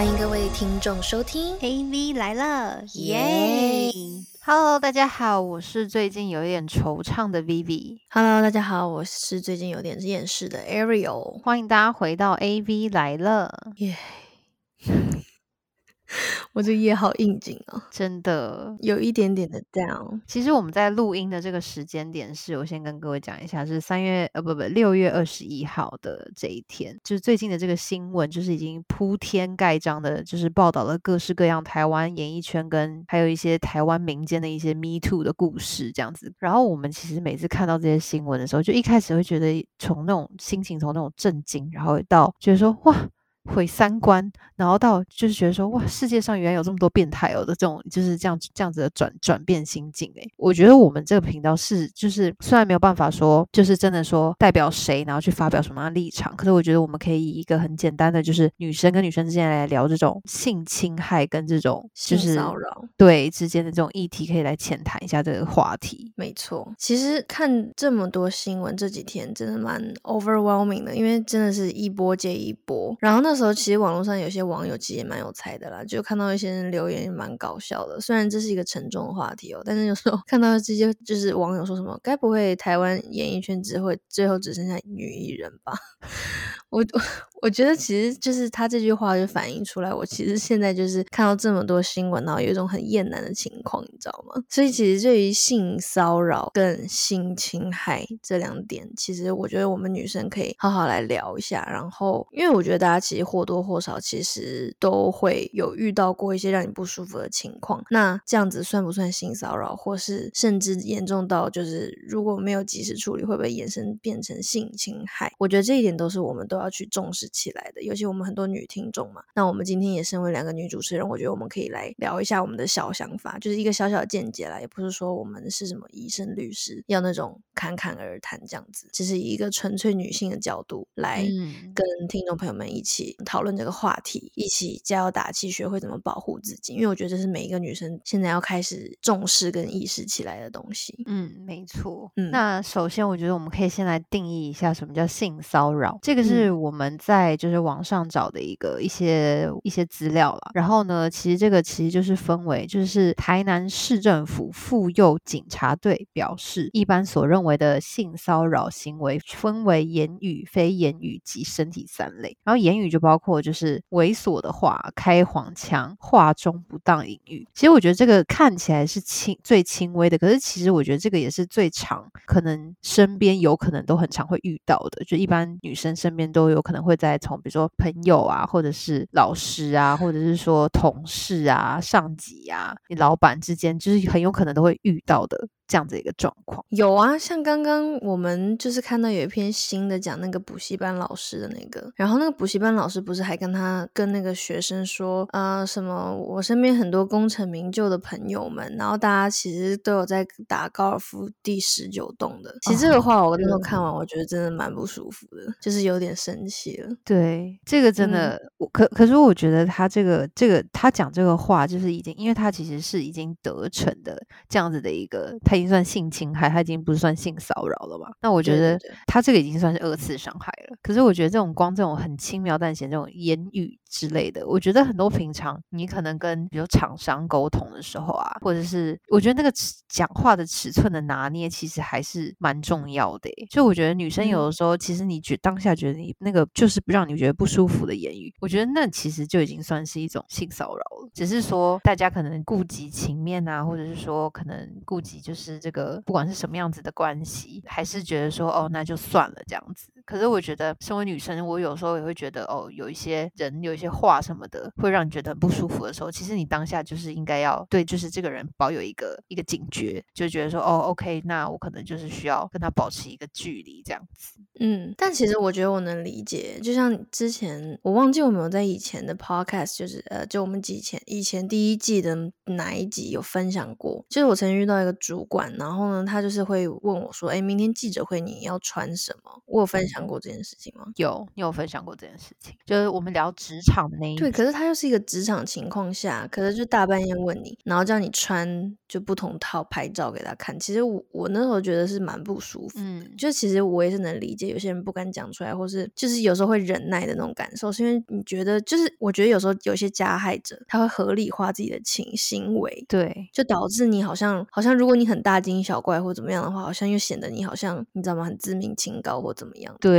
欢迎各位听众收听 AV 来了，耶！Hello，大家好，我是最近有一点惆怅的 Vivi，！Hello，大家好，我是最近有点厌世的 Ariel。欢迎大家回到 AV 来了，耶、我这个夜好应景哦，真的。有一点点的 down。其实我们在录音的这个时间点是，我先跟各位讲一下，是三月呃不不六月二十一号的这一天，就是最近的这个新闻，就是已经铺天盖章的，就是报道了各式各样台湾演艺圈跟还有一些台湾民间的一些 Me Too 的故事这样子。然后我们其实每次看到这些新闻的时候，就一开始会觉得从那种心情从那种震惊，然后到觉得说哇。毁三观，然后到就是觉得说哇，世界上原来有这么多变态哦的这种，就是这样这样子的转转变心境诶，我觉得我们这个频道是就是虽然没有办法说就是真的说代表谁，然后去发表什么样的立场，可是我觉得我们可以以一个很简单的就是女生跟女生之间来聊这种性侵害跟这种就是骚扰，对之间的这种议题，可以来浅谈一下这个话题。没错。其实看这么多新闻，这几天真的蛮 overwhelming 的，因为真的是一波接一波。然后那时候其实网络上有些网友其实也蛮有才的啦，就看到一些人留言也蛮搞笑的。虽然这是一个沉重的话题哦，但是有时候 看到这些就是网友说什么，该不会台湾演艺圈只会最后只剩下女艺人吧？我 我觉得其实就是他这句话就反映出来，我其实现在就是看到这么多新闻，然后有一种很厌男的情况，你知道吗？所以其实对于性骚扰跟性侵害这两点，其实我觉得我们女生可以好好来聊一下。然后，因为我觉得大家其实或多或少其实都会有遇到过一些让你不舒服的情况。那这样子算不算性骚扰，或是甚至严重到就是如果没有及时处理，会不会延伸变成性侵害？我觉得这一点都是我们都要去重视起来的。尤其我们很多女听众嘛，那我们今天也身为两个女主持人，我觉得我们可以来聊一下我们的小想法，就是一个小小的见解啦，也不是说我们是什么医生律师，要那种侃侃而谈这样子，只是以一个纯粹女性的角度来嗯跟听众朋友们一起讨论这个话题，一起加油打气，学会怎么保护自己。因为我觉得这是每一个女生现在要开始重视跟意识起来的东西。嗯，没错。嗯那首先，我觉得我们可以先来定义一下什么叫性骚扰。这个是我们在就是网上找的一个一些一些资料了。然后呢，其实这个其实就是分为，就是台南市政府妇幼警察队表示，一般所认为的性骚扰行为分为言语、非言语及身体三类。然后言语就包括就是猥琐的话、开黄腔、话中不当隐喻。其实我觉得这个看起来是轻最轻微的，可是其实我觉得这个也是最常可能身边有可能都很常会遇到的，就一般女生身边都有可能会在从比如说朋友啊，或者是老师啊，或者是说同事啊、上级啊、你老板之间，就是很有可能都会遇到的这样子一个状况。有啊，像刚刚我们就是看到有一篇新的讲那个补习班老师的那个，然后那个补习班老师不是还跟他跟那个学生说，呃，什么我身边很多功成名就的朋友们，然后大家其实都有在打高尔夫第十九洞的。其实这个话我那时候看完，我觉得真的蛮不舒服的，就是有点生气了。对，这个真嗯的，我可可是我觉得他这个这个他讲这个话，就是已经，因为他其实是已经得逞的这样子的一个，他已经算性侵害，他已经不是算性骚扰了吧。那我觉得他这个已经算是二次伤害了。可是我觉得这种光这种很轻描淡写这种言语之类的，我觉得很多平常你可能跟比如厂商沟通的时候啊，或者是我觉得那个尺讲话的尺寸的拿捏，其实还是蛮重要的欸。就我觉得女生有的时候，其实你觉当下觉得你那个就是不让你觉得不舒服的言语，我觉得那其实就已经算是一种性骚扰了。只是说大家可能顾及情面啊，或者是说可能顾及就是这个不管是什么样子的关系，还是觉得说哦那就算了这样子。可是我觉得身为女生，我有时候也会觉得哦有一些人有一些话什么的会让你觉得很不舒服的时候，其实你当下就是应该要对就是这个人保有一个一个警觉，就觉得说哦 OK，那我可能就是需要跟他保持一个距离这样子。嗯，但其实我觉得我能理解，就像之前我忘记我们有在以前的 podcast，就是呃，就我们以前以前第一季的哪一集有分享过，就是我曾经遇到一个主管，然后呢，他就是会问我说，哎，明天记者会你要穿什么？我有分享享过这件事情吗？有，你有分享过这件事情，就是我们聊职场的那一对，可是他又是一个职场情况下，可是就大半夜问你，然后叫你穿就不同套拍照给他看。其实我我那时候觉得是蛮不舒服，嗯，就其实我也是能理解有些人不敢讲出来，或是就是有时候会忍耐的那种感受，是因为你觉得就是我觉得有时候有些加害者他会合理化自己的情行为，对，就导致你好像好像如果你很大惊小怪或怎么样的话，好像又显得你好像你知道吗？很自命清高或怎么样。对，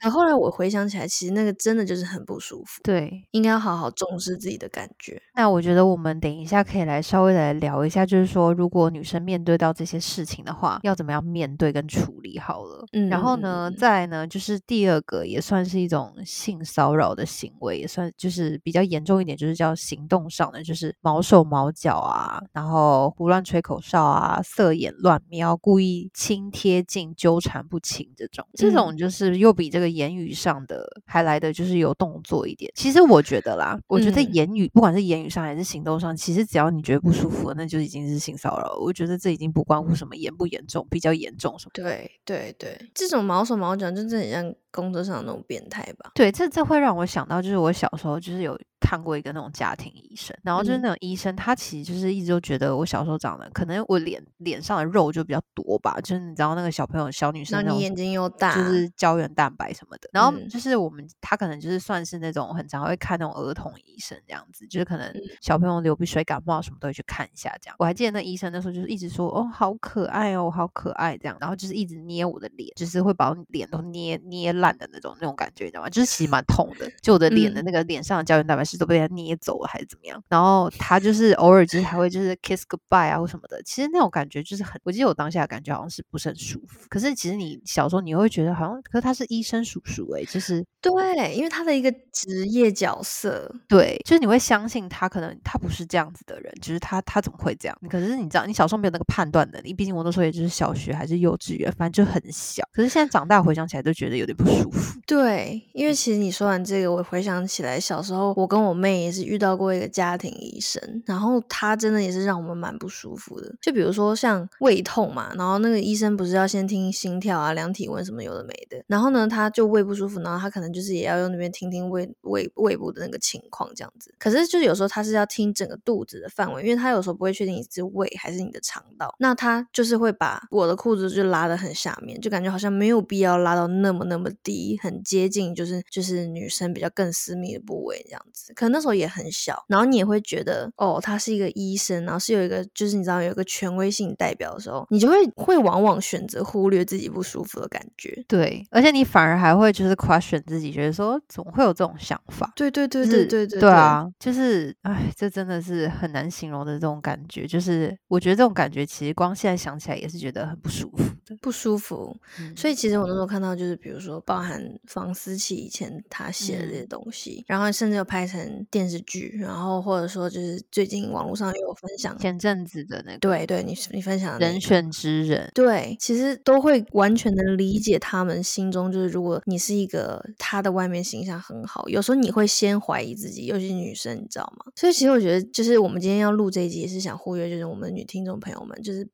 可后来我回想起来，其实那个真的就是很不舒服，对，应该要好好重视自己的感觉。那我觉得我们等一下可以来稍微来聊一下，就是说如果女生面对到这些事情的话，要怎么样面对跟处理好了。嗯，然后呢，再来呢，就是第二个也算是一种性骚扰的行为，也算就是比较严重一点，就是叫行动上的，就是毛手毛脚啊，然后胡乱吹口哨啊，色眼乱瞄，故意亲贴近、纠缠不清这种，这嗯。种就是又比这个言语上的还来的就是有动作一点。其实我觉得啦，我觉得嗯言语不管是言语上还是行动上，其实只要你觉得不舒服，那就已经是性骚扰。我觉得这已经不关乎什么严不严重，比较严重什么。对对对，这种毛手毛脚，就真的很像工作上的那种变态吧？对，这这会让我想到，就是我小时候就是有看过一个那种家庭医生，然后就是嗯。那种医生，他其实就是一直都觉得我小时候长得可能我脸脸上的肉就比较多吧，就是你知道那个小朋友小女生那你眼睛又大，就是胶原蛋白什么的，然后嗯。就是我们他可能就是算是那种很常会看那种儿童医生这样子，就是可能嗯。小朋友流鼻水、感冒什么都会去看一下这样。我还记得那医生那时候就是一直说哦好可爱哦，好可爱。这样，然后就是一直捏我的脸，就是会把我脸都捏捏烂的那种那种感觉，你知道吗？就是其实蛮痛的，就我的脸的嗯那个脸上的胶原蛋白是都被他捏走了还是怎么样？然后他就是偶尔就是还会就是 kiss goodbye 啊或什么的，其实那种感觉就是很，我记得我当下的感觉好像是不是很舒服。可是其实你小时候你会觉得好像，可是他是医生叔叔诶、就是对，因为他的一个职业角色，对，就是你会相信他可能他不是这样子的人，就是他他怎么会这样？可是你知道，你小时候没有那个判断能力，毕竟我那时候也就是小学还是幼稚园，反正就很小。可是现在长大回想起来，都觉得有点不舒服。对，因为其实你说完这个，我回想起来，小时候我跟我妹也是遇到过一个家庭医生，然后他真的也是让我们蛮不舒服的。就比如说像胃痛嘛，然后那个医生不是要先听心跳啊、量体温什么有的没的，然后呢，他就胃不舒服，然后他可能就是也要用那边听听胃胃胃部的那个情况这样子。可是就有时候他是要听整个肚子的范围，因为他有时候不会确定你是胃还是你的肠道，那他就是会把我的裤子就拉得很下面，就感觉好像没有必要拉到那么那么低，很接近就是就是女生比较更私密的部位这样子。可能那时候也很小，然后你也会觉得哦，他是一个医生，然后是有一个就是你知道有一个权威性代表的时候，你就会会往往选择忽略自己不舒服的感觉。对，而且你反而还会就是 question 自己，觉得说怎么会有这种想法？对对对对对对对啊，就是哎，这真的是很难形容的这种感觉。就是我觉得这种感觉，其实光现在想起来也是觉得很不舒服的。不舒服。嗯所以其实我那时候看到，就是比如说包含房思琪以前他写的这些嗯东西，然后甚至有拍成电视剧，然后或者说就是最近网络上也有分享，前阵子的那个对对，你你分享的那个人选之人，对，其实都会完全的理解他们心中，就是如果你是一个他的外面形象很好，有时候你会先怀疑自己，尤其是女生，你知道吗？所以其实我觉得，就是我们今天要录这一集，也是想呼吁，就是我们女听众朋友们，就是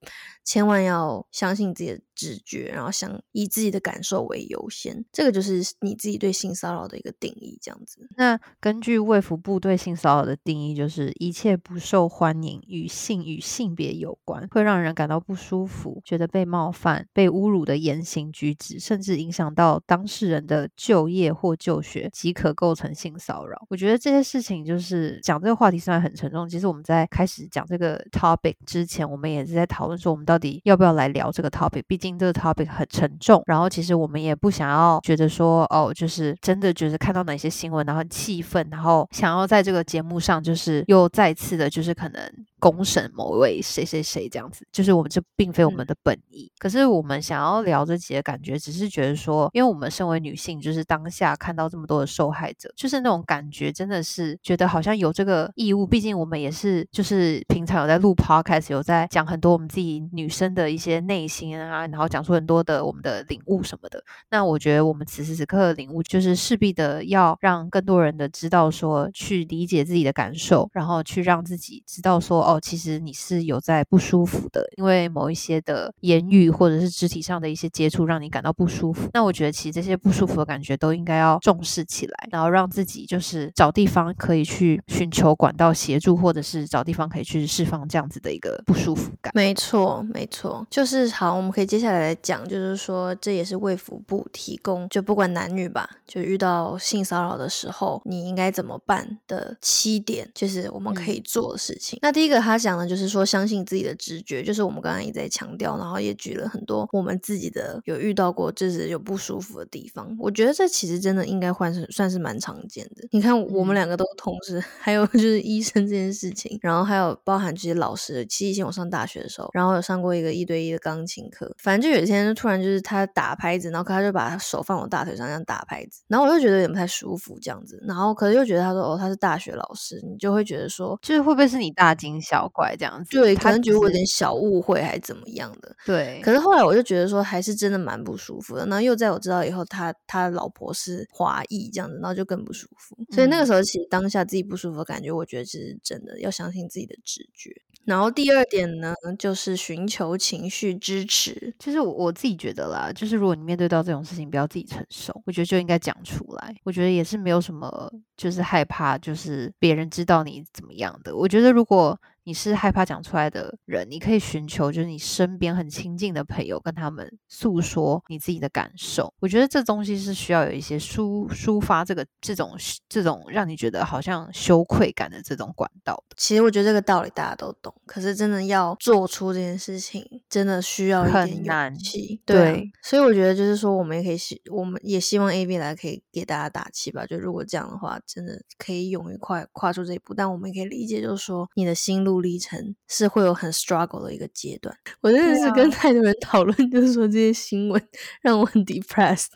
千万要相信自己的直觉，然后想以自己的感受为优先，这个就是你自己对性骚扰的一个定义，这样子。那根据卫福部对性骚扰的定义，就是一切不受欢迎与性与性别有关，会让人感到不舒服、觉得被冒犯、被侮辱的言行举止，甚至影响到当事人的就业或就学，即可构成性骚扰。我觉得这些事情就是讲这个话题虽然很沉重，其实我们在开始讲这个 topic 之前，我们也是在讨论说，我们到底要不要来聊这个 topic。毕竟这个 topic 很沉重，然后其实我们也不想要觉得说，哦，就是真的觉得看到哪些新闻，然后很气愤，然后想要在这个节目上就是又再次的，就是可能公审某位谁谁谁这样子，就是我们这并非我们的本意。可是我们想要聊这集的感觉，只是觉得说，因为我们身为女性，就是当下看到这么多的受害者，就是那种感觉，真的是觉得好像有这个义务。毕竟我们也是，就是平常有在录 podcast，有在讲很多我们自己女生的一些内心啊，然后讲出很多的我们的领悟什么的。那我觉得我们此时此刻的领悟，就是势必的要让更多人的知道说，去理解自己的感受，然后去让自己知道说，哦，其实你是有在不舒服的，因为某一些的言语或者是肢体上的一些接触让你感到不舒服。那我觉得其实这些不舒服的感觉都应该要重视起来，然后让自己就是找地方可以去寻求管道协助，或者是找地方可以去释放这样子的一个不舒服感。没错，没错，就是好，我们可以接下来来讲，就是说这也是卫福部提供，就不管男女吧，就遇到性骚扰的时候，你应该怎么办的七点，就是我们可以做的事情。那第一个他讲的就是说，相信自己的直觉，就是我们刚刚也在强调，然后也举了很多我们自己的有遇到过，就是有不舒服的地方。我觉得这其实真的应该算是算是蛮常见的。你看，我们两个都同时，还有就是医生这件事情，然后还有包含这些老师。其实以前我上大学的时候，然后有上过一个一对一的钢琴课，反正就有一天就突然就是他打拍子，然后他就把手放我大腿上这样打拍子，然后我就觉得有点不太舒服这样子，然后可是又觉得他说哦他是大学老师，你就会觉得说就是会不会是你大惊小怪这样子？对，可能觉得我有点小误会还是怎么样的。对，可是后来我就觉得说还是真的蛮不舒服的。然后又在我知道以后，他他老婆是华裔这样子，然后就更不舒服。所以那个时候其实当下自己不舒服的感觉，我觉得这是真的，要相信自己的直觉。然后第二点呢，就是寻求情绪支持。就是我我自己觉得啦，就是如果你面对到这种事情，不要自己承受，我觉得就应该讲出来。我觉得也是没有什么，就是害怕，就是别人知道你怎么样的。我觉得如果。你是害怕讲出来的人，你可以寻求就是你身边很亲近的朋友，跟他们诉说你自己的感受。我觉得这东西是需要有一些抒抒发这个这种这种让你觉得好像羞愧感的这种管道的。其实我觉得这个道理大家都懂，可是真的要做出这件事情，真的需要一点勇气。对，所以我觉得就是说，我们也可以希，我们也希望 A B 来可以给大家打气吧。就如果这样的话，真的可以勇于跨跨出这一步。但我们也可以理解，就是说你的心路。历程是会有很 struggle 的一个阶段。我真的是跟太多人讨论，就是说这些新闻 让我很 depressed。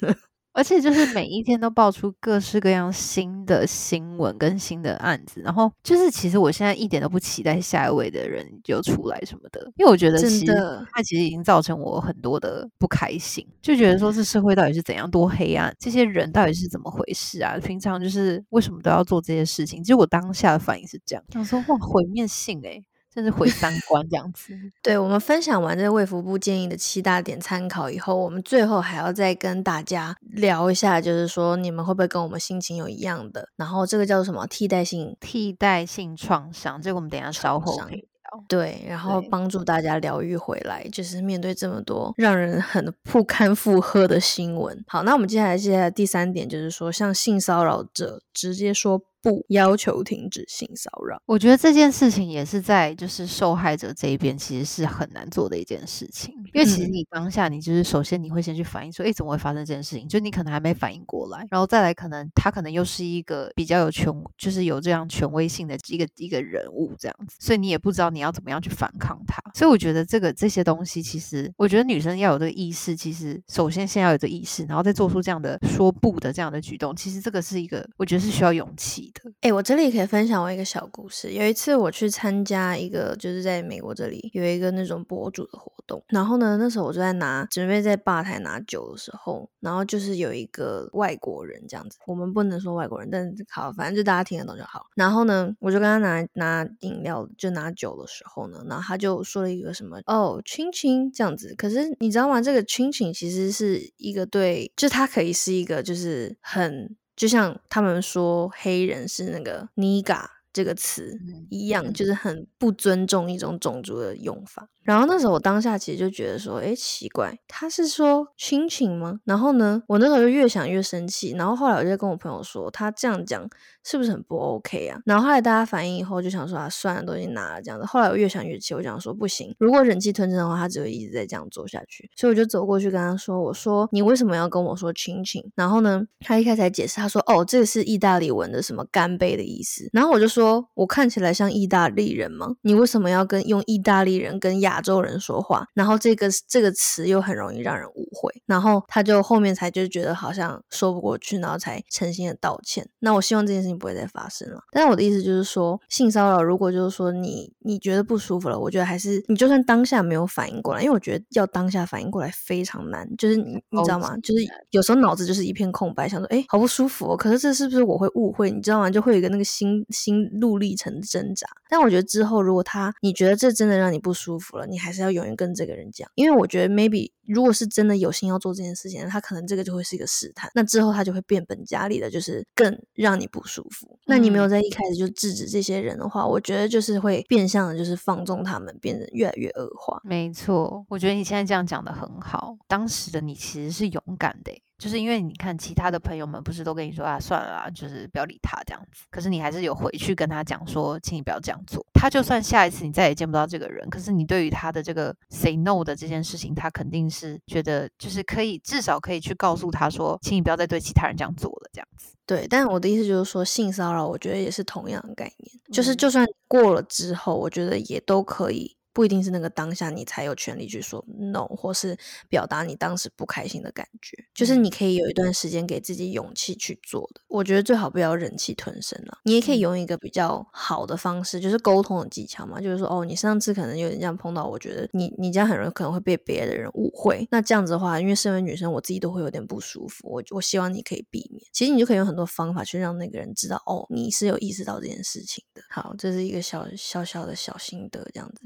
而且就是每一天都爆出各式各样新的新闻跟新的案子，然后就是其实我现在一点都不期待下一位的人就出来什么的，因为我觉得其实他其实已经造成我很多的不开心，就觉得说这社会到底是怎样多黑暗，这些人到底是怎么回事啊？平常就是为什么都要做这些事情？其实我当下的反应是这样，想说哇毁灭性诶。甚至毁三观这样子。对我们分享完这个卫福部建议的七大点参考以后，我们最后还要再跟大家聊一下，就是说你们会不会跟我们心情有一样的？然后这个叫做什么替代性替代性创伤？这个我们等下稍后可以聊。对，然后帮助大家疗愈回来，就是面对这么多让人很 不堪负荷的新闻。好，那我们接下来接下来第三点就是说，像性骚扰者直接说。不要求停止性骚扰，我觉得这件事情也是在就是受害者这一边，其实是很难做的一件事情。因为其实你当下，你就是首先你会先去反应说，哎，怎么会发生这件事情？就你可能还没反应过来，然后再来可能他可能又是一个比较有权，就是有这样权威性的一个一个人物这样子，所以你也不知道你要怎么样去反抗他。所以我觉得这个这些东西，其实我觉得女生要有这个意识，其实首先先要有这意识，然后再做出这样的说不的这样的举动，其实这个是一个我觉得是需要勇气。哎，我这里可以分享我一个小故事。有一次我去参加一个，就是在美国这里有一个那种博主的活动。然后呢，那时候我就在拿准备在吧台拿酒的时候，然后就是有一个外国人这样子。我们不能说外国人，但好，反正就大家听得懂就好。然后呢，我就跟他拿拿饮料，就拿酒的时候呢，然后他就说了一个什么哦，亲亲这样子。可是你知道吗？这个亲亲其实是一个对，就它可以是一个就是很。就像他们说黑人是那个 “niga” 这个词一样，就是很不尊重一种种族的用法。然后那时候我当下其实就觉得说，哎，奇怪，他是说亲情吗？然后呢，我那时候就越想越生气。然后后来我就跟我朋友说，他这样讲是不是很不 OK 啊？然后后来大家反应以后，就想说啊，算了，都已经拿了这样子。后来我越想越气，我想说不行，如果忍气吞声的话，他只会一直在这样做下去。所以我就走过去跟他说，我说你为什么要跟我说亲情？然后呢，他一开始还解释，他说哦，这个是意大利文的什么干杯的意思。然后我就说，我看起来像意大利人吗？你为什么要跟用意大利人跟亚亚洲人说话，然后这个这个词又很容易让人误会，然后他就后面才就觉得好像说不过去，然后才诚心的道歉。那我希望这件事情不会再发生了。但是我的意思就是说，性骚扰如果就是说你你觉得不舒服了，我觉得还是你就算当下没有反应过来，因为我觉得要当下反应过来非常难，就是你你知道吗？就是有时候脑子就是一片空白，想说哎好不舒服，哦可是这是不是我会误会？你知道吗？就会有一个那个心心路历程挣扎。但我觉得之后如果他你觉得这真的让你不舒服了，你还是要勇于跟这个人讲，因为我觉得 maybe 如果是真的有心要做这件事情，他可能这个就会是一个试探，那之后他就会变本加厉的，就是更让你不舒服。那你没有在一开始就制止这些人的话，我觉得就是会变相的，就是放纵他们，变得越来越恶化。没错，我觉得你现在这样讲的很好，当时的你其实是勇敢的。就是因为你看其他的朋友们不是都跟你说啊，算了啦，就是不要理他这样子。可是你还是有回去跟他讲说，请你不要这样做。他就算下一次你再也见不到这个人，可是你对于他的这个 say no 的这件事情，他肯定是觉得就是可以，至少可以去告诉他说，请你不要再对其他人这样做了这样子。对，但我的意思就是说，性骚扰我觉得也是同样的概念，就是就算过了之后，我觉得也都可以。不一定是那个当下你才有权利去说 no，或是表达你当时不开心的感觉，就是你可以有一段时间给自己勇气去做的。我觉得最好不要忍气吞声了，你也可以用一个比较好的方式，就是沟通的技巧嘛，就是说哦，你上次可能有点这样碰到，我觉得你你这样很容易可能会被别的人误会。那这样子的话，因为身为女生，我自己都会有点不舒服，我我希望你可以避免。其实你就可以用很多方法去让那个人知道，哦，你是有意识到这件事情的。好，这是一个小小小的小心得，这样子。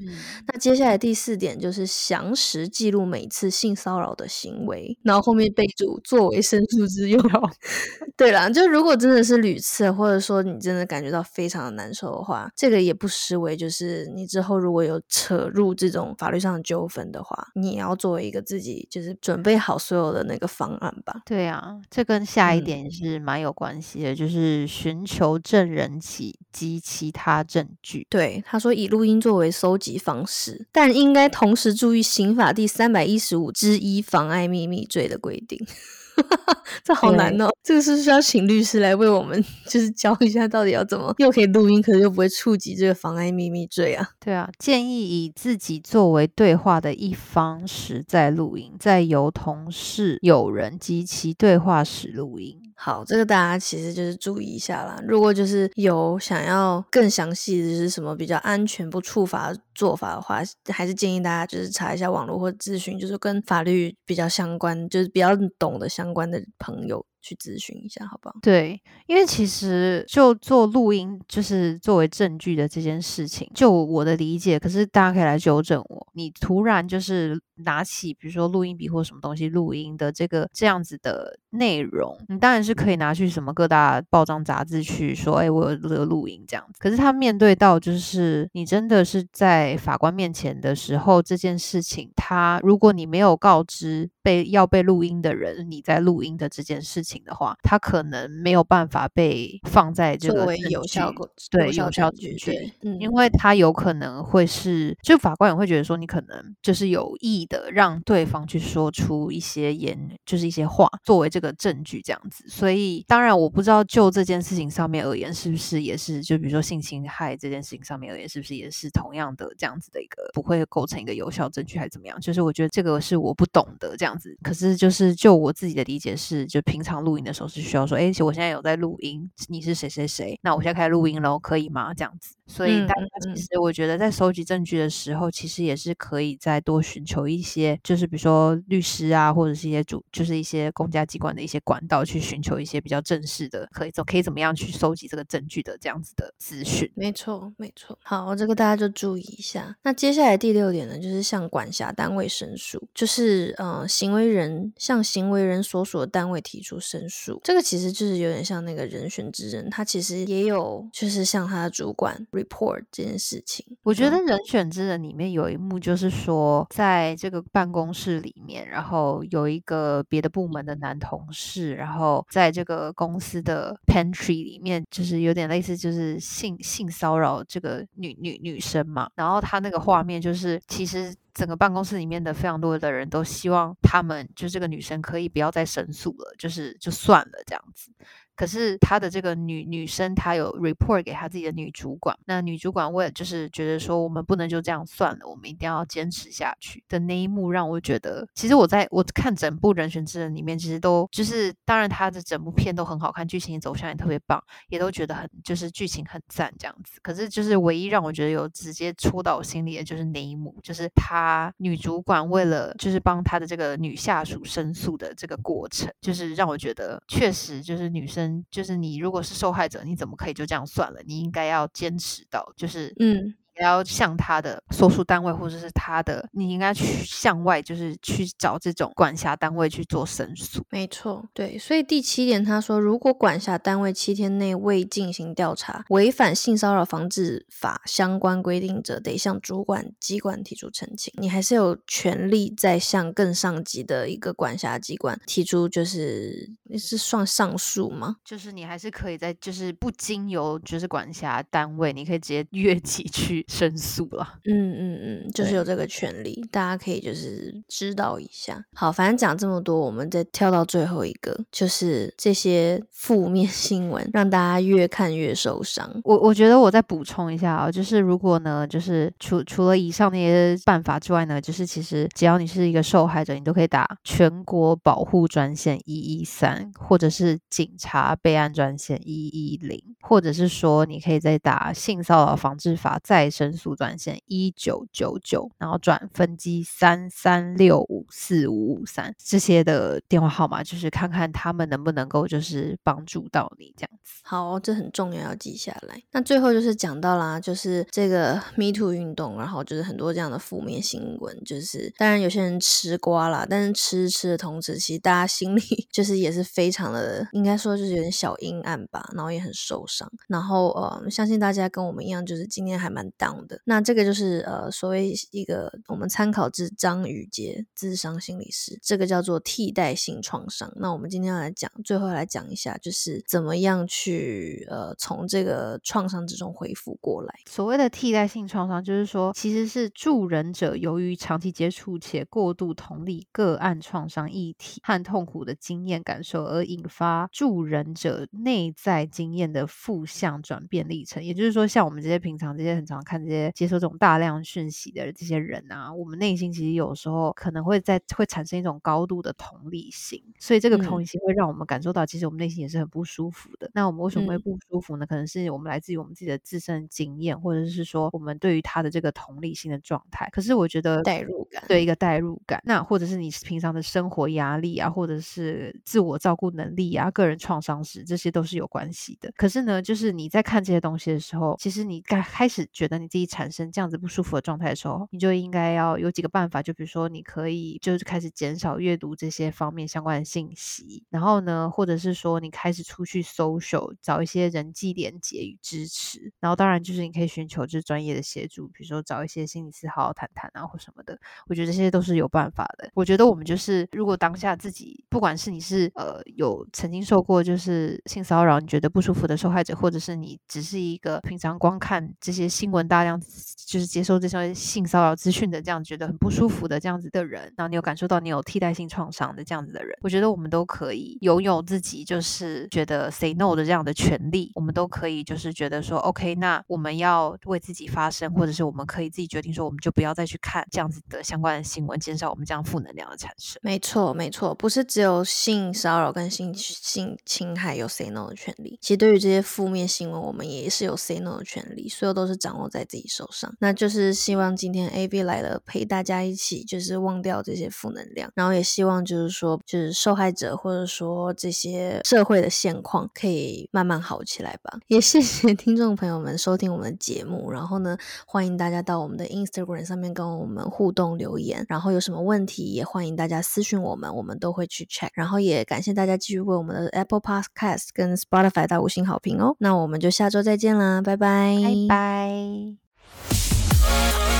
那接下来第四点就是详实记录每次性骚扰的行为，然后后面备注作为申诉之用。对啦，就如果真的是屡次，或者说你真的感觉到非常的难受的话，这个也不失为就是你之后如果有扯入这种法律上的纠纷的话，你也要作为一个自己就是准备好所有的那个方案吧。对啊，这跟下一点是蛮有关系的，就是寻求证人及及其他证据。对，他说以录音作为搜集方式。但应该同时注意刑法第三百一十五之一妨碍秘密罪的规定。这好难哦，这个是需要请律师来为我们 就是教一下，到底要怎么又可以录音，可是又不会触及这个妨碍秘密罪啊？对啊，建议以自己作为对话的一方时再录音，再由同事、友人及其对话时录音。好，这个大家其实就是注意一下啦。如果就是有想要更详细就是什么比较安全不触法做法的话，还是建议大家就是查一下网络或咨询，就是跟法律比较相关，就是比较懂的相关的朋友。去咨询一下，好不好？对，因为其实就做录音，就是作为证据的这件事情，就我的理解，可是大家可以来纠正我。你突然就是拿起，比如说录音笔或什么东西录音的这个这样子的内容，你当然是可以拿去什么各大报章杂志去说，哎，我有这个录音这样子。可是他面对到就是你真的是在法官面前的时候，这件事情，他如果你没有告知被要被录音的人你在录音的这件事情。的话，他可能没有办法被放在这个有效对有效证据，嗯因为他有可能会是，就法官也会觉得说，你可能就是有意的让对方去说出一些言，就是一些话作为这个证据这样子。所以，当然我不知道就这件事情上面而言，是不是也是就比如说性侵害这件事情上面而言，是不是也是同样的这样子的一个不会构成一个有效证据，还是怎么样？就是我觉得这个是我不懂的这样子。可是就是就我自己的理解是，就平常。录音的时候是需要说，哎，我现在有在录音，你是谁谁谁？那我现在开始录音喽，可以吗？这样子。所以大家其实我觉得在收集证据的时候，其实也是可以再多寻求一些，就是比如说律师啊，或者是一些主，就是一些公家机关的一些管道，去寻求一些比较正式的，可以怎可以怎么样去收集这个证据的这样子的资讯。没错，没错。好，这个大家就注意一下。那接下来第六点呢，就是向管辖单位申诉，就是呃，行为人向行为人所属的单位提出申诉。这个其实就是有点像那个人选之人，他其实也有就是向他的主管。report 这件事情，我觉得人选之人里面有一幕，就是说在这个办公室里面，然后有一个别的部门的男同事，然后在这个公司的 pantry 里面，就是有点类似，就是性性骚扰这个女女女生嘛。然后他那个画面就是，其实整个办公室里面的非常多的人都希望他们就这个女生可以不要再申诉了，就是就算了这样子。可是他的这个女女生，她有 report 给她自己的女主管。那女主管为了就是觉得说，我们不能就这样算了，我们一定要坚持下去的那一幕，让我觉得，其实我在我看整部人选之人里面，其实都就是，当然他的整部片都很好看，剧情走向也特别棒，也都觉得很就是剧情很赞这样子。可是就是唯一让我觉得有直接戳到我心里的就是那一幕，就是他女主管为了就是帮他的这个女下属申诉的这个过程，就是让我觉得确实就是女生。就是你如果是受害者，你怎么可以就这样算了？你应该要坚持到，就是嗯。要向他的所属单位或者是他的，你应该去向外，就是去找这种管辖单位去做申诉。没错，对。所以第七点他说，如果管辖单位七天内未进行调查，违反性骚扰防治法相关规定者，得向主管机关提出澄清。你还是有权利再向更上级的一个管辖机关提出，就是是算上诉吗？就是你还是可以在，就是不经由就是管辖单位，你可以直接 越级去。申诉了，嗯嗯嗯，就是有这个权利，大家可以就是知道一下。好，反正讲这么多，我们再跳到最后一个，就是这些负面新闻让大家越看越受伤。我我觉得我再补充一下啊，就是如果呢，就是除除了以上那些办法之外呢，就是其实只要你是一个受害者，你都可以打全国保护专线一一三，或者是警察备案专线一一零，或者是说你可以再打性骚扰防治法再。申诉专线一九九九，然后转分机三三六五四五五三这些的电话号码，就是看看他们能不能够就是帮助到你这样子。好，这很重要，要记下来。那最后就是讲到啦，就是这个 Me Too 运动，然后就是很多这样的负面新闻，就是当然有些人吃瓜啦，但是吃吃的同时，其实大家心里 就是也是非常的，应该说就是有点小阴暗吧，然后也很受伤。然后呃，相信大家跟我们一样，就是今天还蛮大。的那这个就是呃所谓一个我们参考自张宇杰智商心理师，这个叫做替代性创伤。那我们今天要来讲，最后来讲一下，就是怎么样去呃从这个创伤之中恢复过来。所谓的替代性创伤，就是说其实是助人者由于长期接触且过度同理个案创伤议题和痛苦的经验感受，而引发助人者内在经验的负向转变历程。也就是说，像我们这些平常这些很常看。这些接受这种大量讯息的这些人啊，我们内心其实有时候可能会在会产生一种高度的同理心，所以这个同理心会让我们感受到，其实我们内心也是很不舒服的。那我们为什么会不舒服呢？可能是我们来自于我们自己的自身经验，或者是说我们对于他的这个同理心的状态。可是我觉得代入感，对一个代入感，那或者是你平常的生活压力啊，或者是自我照顾能力啊，个人创伤史，这些都是有关系的。可是呢，就是你在看这些东西的时候，其实你该开始觉得你。自己产生这样子不舒服的状态的时候，你就应该要有几个办法，就比如说，你可以就是开始减少阅读这些方面相关的信息，然后呢，或者是说你开始出去 social，找一些人际连接与支持，然后当然就是你可以寻求就是专业的协助，比如说找一些心理师好好谈谈啊或什么的，我觉得这些都是有办法的。我觉得我们就是如果当下自己不管是你是呃有曾经受过就是性骚扰，你觉得不舒服的受害者，或者是你只是一个平常光看这些新闻大。量就是接受这些性骚扰资讯的这样觉得很不舒服的这样子的人，然后你有感受到你有替代性创伤的这样子的人，我觉得我们都可以拥有自己就是觉得 say no 的这样的权利，我们都可以就是觉得说 OK，那我们要为自己发声，或者是我们可以自己决定说，我们就不要再去看这样子的相关的新闻，减少我们这样负能量的产生。没错，没错，不是只有性骚扰跟性性侵害有 say no 的权利，其实对于这些负面新闻，我们也是有 say no 的权利，所有都是掌握在在。自己手上，那就是希望今天 A B 来了，陪大家一起就是忘掉这些负能量，然后也希望就是说，就是受害者或者说这些社会的现况可以慢慢好起来吧。也谢谢听众朋友们收听我们的节目，然后呢，欢迎大家到我们的 Instagram 上面跟我们互动留言，然后有什么问题也欢迎大家私讯我们，我们都会去 check。然后也感谢大家继续为我们的 Apple Podcast 跟 Spotify 打五星好评哦。那我们就下周再见啦，拜拜，拜拜。Bye.